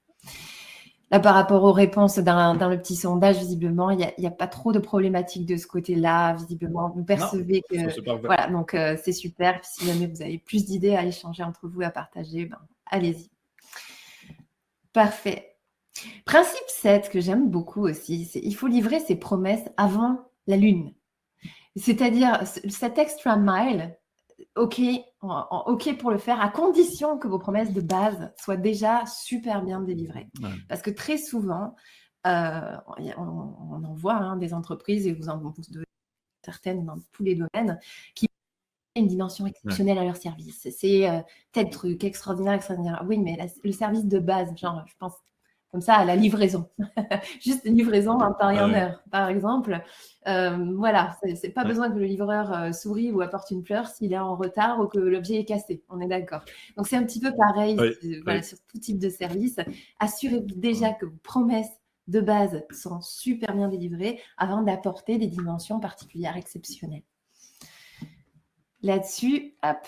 Speaker 1: Là, par rapport aux réponses dans, le petit sondage, visiblement, il n'y a, pas trop de problématiques de ce côté-là. Visiblement, vous percevez que. Voilà, donc euh, c'est super. si jamais vous avez plus d'idées à échanger entre vous, à partager, ben, allez-y. Parfait. Principe 7 que j'aime beaucoup aussi, c'est il faut livrer ses promesses avant la lune. C'est-à-dire, cet extra mile, OK, OK pour le faire, à condition que vos promesses de base soient déjà super bien délivrées. Parce que très souvent, euh, on, en voit hein, des entreprises, et vous en vous certaines dans tous les domaines, qui ont une dimension exceptionnelle à leur service. C'est euh, tel truc extraordinaire, extraordinaire. Oui, mais le service de base, genre, je pense comme ça à la livraison. [laughs] Juste une livraison en temps et en heure, par exemple. Euh, voilà, c'est pas besoin que le livreur euh, sourie ou apporte une fleur s'il est en retard ou que l'objet est cassé. On est d'accord. Donc c'est un petit peu pareil euh, sur tout type de service. Assurez-vous déjà que vos promesses de base sont super bien délivrées avant d'apporter des dimensions particulières exceptionnelles. Là-dessus, hop,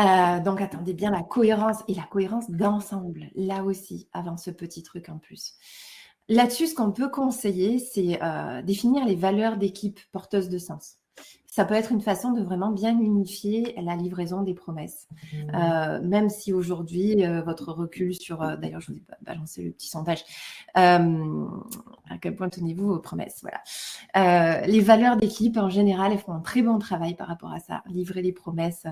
Speaker 1: euh, donc, attendez bien la cohérence et la cohérence d'ensemble, là aussi, avant ce petit truc en plus. Là-dessus, ce qu'on peut conseiller, c'est euh, définir les valeurs d'équipe porteuses de sens ça peut être une façon de vraiment bien unifier la livraison des promesses. Mmh. Euh, même si aujourd'hui, euh, votre recul sur, euh, d'ailleurs, je vous ai balancé le petit sondage, à quel point tenez-vous aux promesses? Voilà. les valeurs d'équipe, en général, elles font un très bon travail par rapport à ça. Livrer les promesses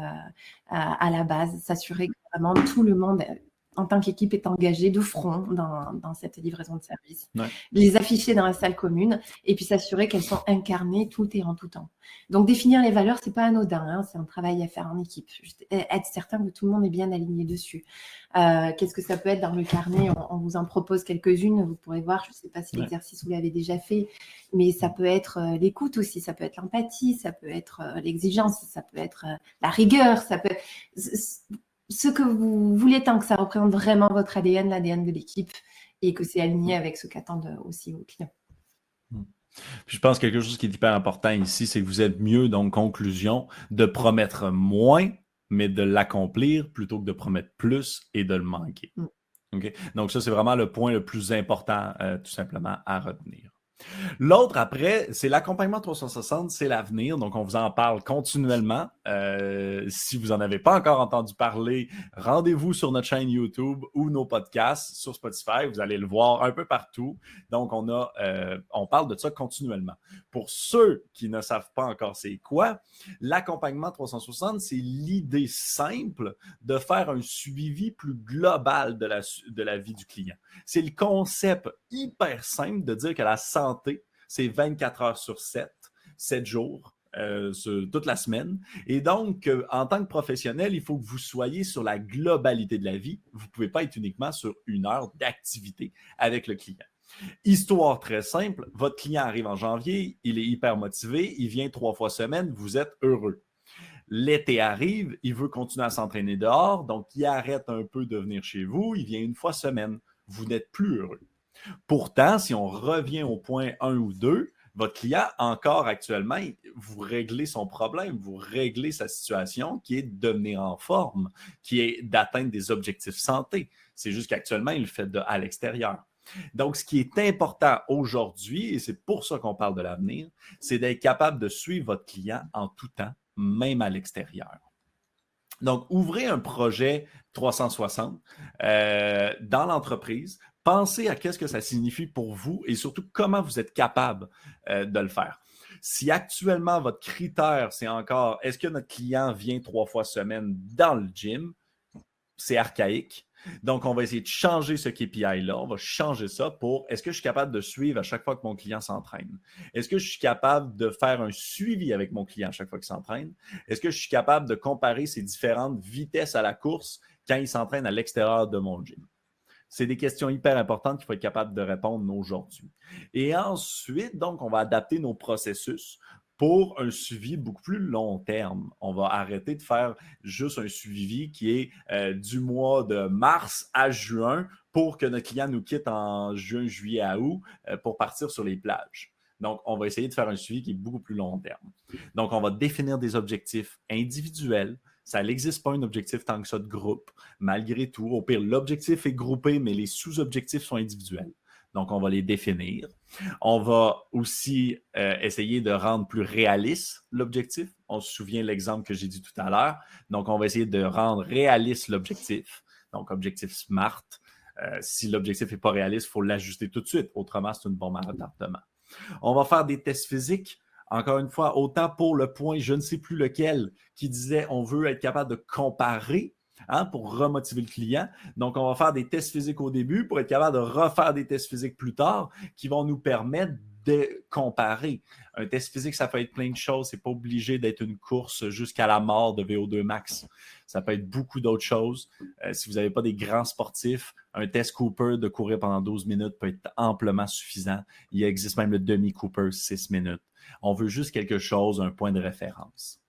Speaker 1: à, la base, s'assurer que vraiment tout le monde en tant qu'équipe est engagée de front dans, cette livraison de services. Les afficher dans la salle commune et puis s'assurer qu'elles sont incarnées tout et en tout temps. Donc définir les valeurs, c'est pas anodin, hein, c'est un travail à faire en équipe. être certain que tout le monde est bien aligné dessus. Euh, qu'est-ce que ça peut être dans le carnet? On, vous en propose quelques-unes, vous pourrez voir, je ne sais pas si l'exercice vous l'avez déjà fait, mais ça peut être euh, l'écoute aussi, ça peut être l'empathie, ça peut être euh, l'exigence, ça peut être la rigueur, ça peut que vous voulez tant que ça représente vraiment votre ADN, l'ADN de l'équipe et que c'est aligné avec ce qu'attendent aussi vos clients.
Speaker 2: Hmm. je pense que quelque chose qui est hyper important ici, c'est que vous êtes mieux, donc conclusion, de promettre moins, mais de l'accomplir plutôt que de promettre plus et de le manquer. Hmm. Donc ça, c'est vraiment le point le plus important, euh, tout simplement, à retenir. L'autre après, c'est l'accompagnement 360, c'est l'avenir. Donc, on vous en parle continuellement. Euh, si vous n'en avez pas encore entendu parler, rendez-vous sur notre chaîne YouTube ou nos podcasts sur Spotify. Vous allez le voir un peu partout. Donc, on, a, euh, on parle de ça continuellement. Pour ceux qui ne savent pas encore c'est quoi, l'accompagnement 360, c'est l'idée simple de faire un suivi plus global de la, de la vie du client. C'est le concept hyper simple de dire que la santé, c'est 24 heures sur 7, 7 jours. Euh, toute la semaine. Et donc, euh, en tant que professionnel, il faut que vous soyez sur la globalité de la vie. Vous ne pouvez pas être uniquement sur une heure d'activité avec le client. Histoire très simple, votre client arrive en janvier, il est hyper motivé, il vient trois fois semaine, vous êtes heureux. L'été arrive, il veut continuer à s'entraîner dehors, donc il arrête un peu de venir chez vous, il vient une fois semaine. Vous n'êtes plus heureux. Pourtant, si on revient au point 1 ou 2, votre client, encore actuellement, vous réglez son problème, vous réglez sa situation qui est de devenir en forme, qui est d'atteindre des objectifs santé. C'est juste qu'actuellement, il le fait à l'extérieur. Donc, ce qui est important aujourd'hui, et c'est pour ça qu'on parle de l'avenir, c'est d'être capable de suivre votre client en tout temps, même à l'extérieur. Donc, ouvrez un projet 360 euh, dans l'entreprise pensez à qu'est-ce que ça signifie pour vous et surtout comment vous êtes capable euh, de le faire. Si actuellement votre critère, c'est encore est-ce que notre client vient trois fois semaine dans le gym, c'est archaïque. Donc, on va essayer de changer ce KPI-là. On va changer ça pour est-ce que je suis capable de suivre à chaque fois que mon client s'entraîne? Est-ce que je suis capable de faire un suivi avec mon client à chaque fois qu'il s'entraîne? Est-ce que je suis capable de comparer ses différentes vitesses à la course quand il s'entraîne à l'extérieur de mon gym? C'est des questions hyper importantes qu'il faut être capable de répondre aujourd'hui. Et ensuite, donc, on va adapter nos processus pour un suivi beaucoup plus long terme. On va arrêter de faire juste un suivi qui est euh, du mois de mars à juin pour que notre client nous quitte en juin, juillet à août euh, pour partir sur les plages. Donc, on va essayer de faire un suivi qui est beaucoup plus long terme. Donc, on va définir des objectifs individuels ça n'existe pas un objectif tant que ça de groupe, malgré tout. Au pire, l'objectif est groupé, mais les sous-objectifs sont individuels. Donc, on va les définir. On va aussi euh, essayer de rendre plus réaliste l'objectif. On se souvient l'exemple que j'ai dit tout à l'heure. Donc, on va essayer de rendre réaliste l'objectif. Donc, objectif SMART. Euh, si l'objectif n'est pas réaliste, il faut l'ajuster tout de suite. Autrement, c'est une bombe à retardement. On va faire des tests physiques encore une fois, autant pour le point, je ne sais plus lequel, qui disait on veut être capable de comparer hein, pour remotiver le client. Donc, on va faire des tests physiques au début pour être capable de refaire des tests physiques plus tard qui vont nous permettre comparer. Un test physique, ça peut être plein de choses. C'est pas obligé d'être une course jusqu'à la mort de VO2 max. Ça peut être beaucoup d'autres choses. Euh, si vous n'avez pas des grands sportifs, un test Cooper de courir pendant 12 minutes peut être amplement suffisant. Il existe même le demi-Cooper 6 minutes. On veut juste quelque chose, un point de référence.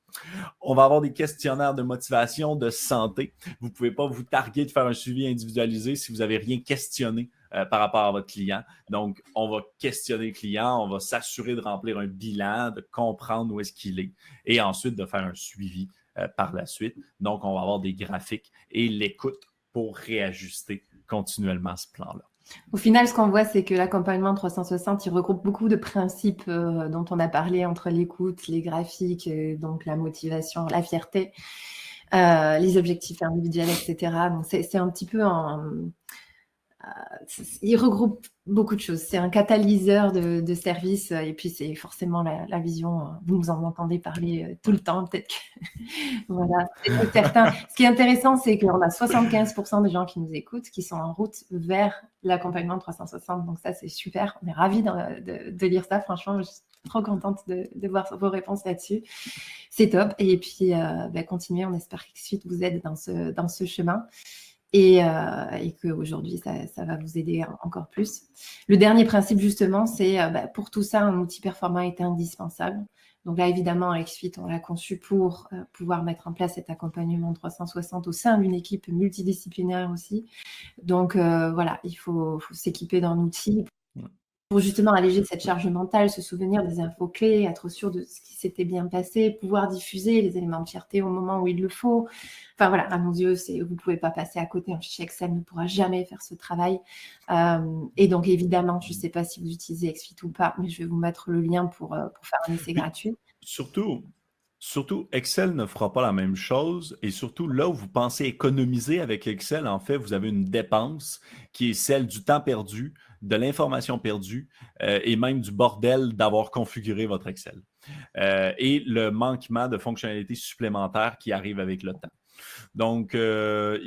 Speaker 2: On va avoir des questionnaires de motivation, de santé. Vous ne pouvez pas vous targuer de faire un suivi individualisé si vous n'avez rien questionné euh, par rapport à votre client. Donc, on va questionner le client, on va s'assurer de remplir un bilan, de comprendre où est-ce qu'il est et ensuite de faire un suivi euh, par la suite. Donc, on va avoir des graphiques et l'écoute pour réajuster continuellement ce plan-là.
Speaker 1: Au final, ce qu'on voit, c'est que l'accompagnement 360, il regroupe beaucoup de principes euh, dont on a parlé entre l'écoute, les graphiques, donc la motivation, la fierté, les objectifs individuels, etc. Donc, c'est un petit peu un, il regroupe beaucoup de choses. C'est un catalyseur de, services et puis c'est forcément la, vision. Euh, vous nous en entendez parler euh, tout le temps, peut-être [laughs] voilà. Ce qui est intéressant, c'est qu'on a 75% des gens qui nous écoutent qui sont en route vers l'accompagnement 360. Donc ça, c'est super. On est ravis de, de, lire ça. Franchement, je suis trop contente de, voir vos réponses là-dessus. C'est top. Et puis, euh, bah, continuez. On espère que suite vous aide dans ce chemin et, euh, et qu'aujourd'hui, ça, ça, va vous aider encore plus. Le dernier principe, justement, c'est euh, bah, pour tout ça, un outil performant est indispensable. Donc là, évidemment, XFIT, on l'a conçu pour euh, pouvoir mettre en place cet accompagnement 360 au sein d'une équipe multidisciplinaire aussi. Donc euh, voilà, il faut, faut s'équiper d'un outil pour justement alléger cette charge mentale, se souvenir des infos clés, être sûr de ce qui s'était bien passé, pouvoir diffuser les éléments de fierté au moment où il le faut. Enfin voilà, à nos yeux, c'est, vous ne pouvez pas passer à côté. Un fichier Excel ne pourra jamais faire ce travail. Euh, et donc évidemment, je ne sais pas si vous utilisez XFIT ou pas, mais je vais vous mettre le lien pour, euh, pour faire un essai gratuit.
Speaker 2: Surtout, Surtout, Excel ne fera pas la même chose. Et surtout, là où vous pensez économiser avec Excel, en fait, vous avez une dépense qui est celle du temps perdu, de l'information perdue euh, et même du bordel d'avoir configuré votre Excel. Euh, et le manquement de fonctionnalités supplémentaires qui arrivent avec le temps. Donc, euh,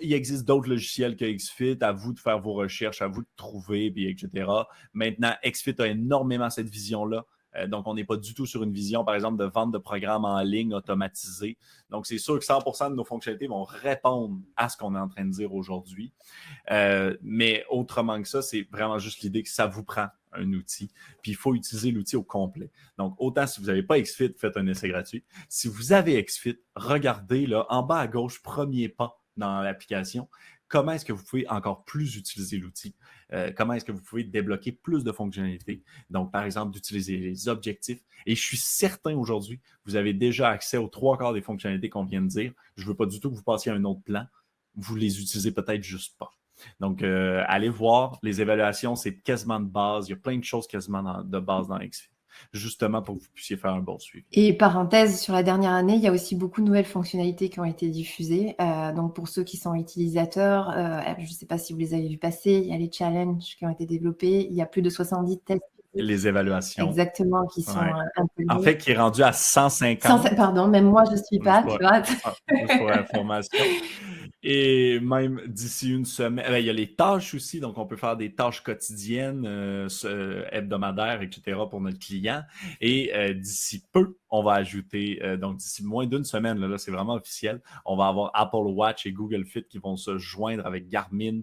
Speaker 2: il existe d'autres logiciels que XFIT. À vous de faire vos recherches, à vous de trouver, puis etc. Maintenant, XFIT a énormément cette vision-là donc, on n'est pas du tout sur une vision, par exemple, de vente de programmes en ligne automatisés. Donc, c'est sûr que 100% de nos fonctionnalités vont répondre à ce qu'on est en train de dire aujourd'hui. Euh, mais autrement que ça, c'est vraiment juste l'idée que ça vous prend un outil, puis il faut utiliser l'outil au complet. Donc, autant si vous n'avez pas XFIT, faites un essai gratuit. Si vous avez XFIT, regardez là, en bas à gauche, premier pas dans l'application comment est-ce que vous pouvez encore plus utiliser l'outil, euh, comment est-ce que vous pouvez débloquer plus de fonctionnalités? Donc, par exemple, d'utiliser les objectifs. Et je suis certain aujourd'hui, vous avez déjà accès aux trois quarts des fonctionnalités qu'on vient de dire. Je ne veux pas du tout que vous passiez à un autre plan. Vous les utilisez peut-être juste pas. Donc, euh, allez voir, les évaluations, c'est quasiment de base. Il y a plein de choses quasiment de base dans XFIT justement pour que vous puissiez faire un bon suivi.
Speaker 1: Et parenthèse, sur la dernière année, il y a aussi beaucoup de nouvelles fonctionnalités qui ont été diffusées. Euh, donc pour ceux qui sont utilisateurs, euh, je ne sais pas si vous les avez vus passer, il y a les challenges qui ont été développés, il y a plus de 70 tests.
Speaker 2: Les évaluations.
Speaker 1: Exactement, qui sont un peu.
Speaker 2: En fait, qui est rendu à 150.
Speaker 1: pardon, même moi, je ne suis pas, tu vois.
Speaker 2: pour information. Et même d'ici une semaine, ben, il y a les tâches aussi, donc on peut faire des tâches quotidiennes, euh, hebdomadaires, etc. pour notre client. Et euh, d'ici peu, on va ajouter, euh, donc d'ici moins d'une semaine, là, c'est vraiment officiel, on va avoir Apple Watch et Google Fit qui vont se joindre avec Garmin,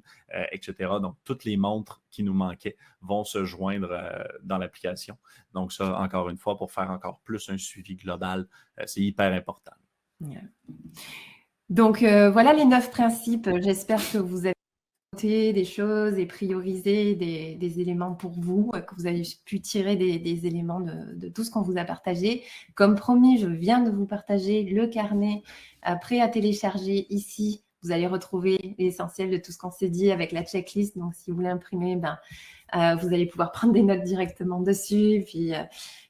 Speaker 2: etc. Donc toutes les montres qui nous manquaient vont se joindre dans l'application. Donc ça, encore une fois, pour faire encore plus un suivi global, c'est hyper important.
Speaker 1: Donc euh, voilà les neuf principes. J'espère que vous avez noté des choses et priorisé des, éléments pour vous, que vous avez pu tirer des, éléments de, tout ce qu'on vous a partagé. Comme promis, je viens de vous partager le carnet euh, prêt à télécharger ici. Vous allez retrouver l'essentiel de tout ce qu'on s'est dit avec la checklist. Donc si vous voulez imprimer, ben, euh, vous allez pouvoir [laughs] prendre des notes directement dessus.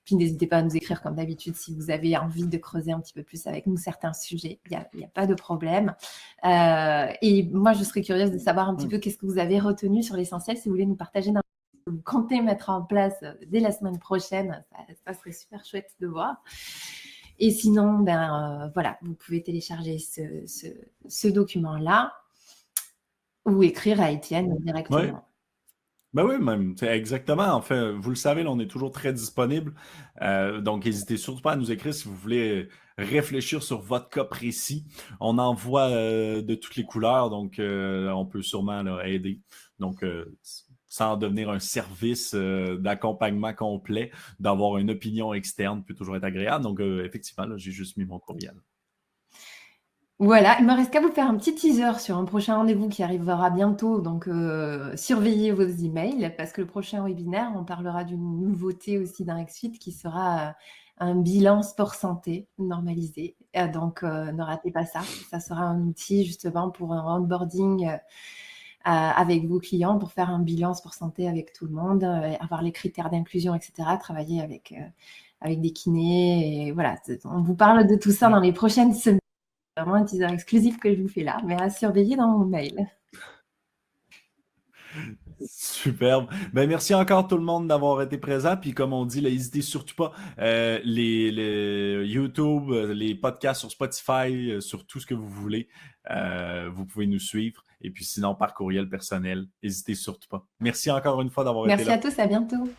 Speaker 1: Puis n'hésitez pas à nous écrire comme d'habitude si vous avez envie de creuser un petit peu plus avec nous certains sujets. Il n'y a, pas de problème. Euh, et moi, je serais curieuse de savoir un petit peu qu'est-ce que vous avez retenu sur l'essentiel. Si vous voulez nous partager ce que vous comptez mettre en place euh, dès la semaine prochaine, ça, serait super chouette de voir. Et sinon, ben euh, voilà, vous pouvez télécharger ce, document-là ou écrire à Étienne directement.
Speaker 2: Ben oui, même. C'est exactement. En fait, vous le savez, on est toujours très disponible. Euh, donc, n'hésitez surtout pas à nous écrire si vous voulez réfléchir sur votre cas précis. On en voit euh, de toutes les couleurs, donc euh, on peut sûrement aider. Donc, sans devenir un service d'accompagnement complet, d'avoir une opinion externe peut toujours être agréable. Donc, effectivement, j'ai juste mis mon courriel.
Speaker 1: Voilà, il me reste qu'à vous faire un petit teaser sur un prochain rendez-vous qui arrivera bientôt. Donc, euh, surveillez vos emails parce que le prochain webinaire, on parlera d'une nouveauté aussi d'un qui sera euh, un bilan sport santé normalisé. Euh, donc, ne ratez pas ça. Ça sera un outil justement pour un onboarding avec vos clients pour faire un bilan sport santé avec tout le monde, avoir les critères d'inclusion, etc. Travailler avec, avec des kinés. Et voilà, on vous parle de tout ça dans les prochaines semaines vraiment un teaser exclusif que je vous fais là, mais à surveiller dans mon mail.
Speaker 2: Superbe. Ben, merci encore tout le monde d'avoir été présent. Puis comme on dit, n'hésitez surtout pas. Euh, les, YouTube, euh, les podcasts sur Spotify, euh, sur tout ce que vous voulez, vous pouvez nous suivre. Et puis sinon, par courriel personnel, n'hésitez surtout pas. Merci encore une fois d'avoir été
Speaker 1: là. Merci à tous, à bientôt.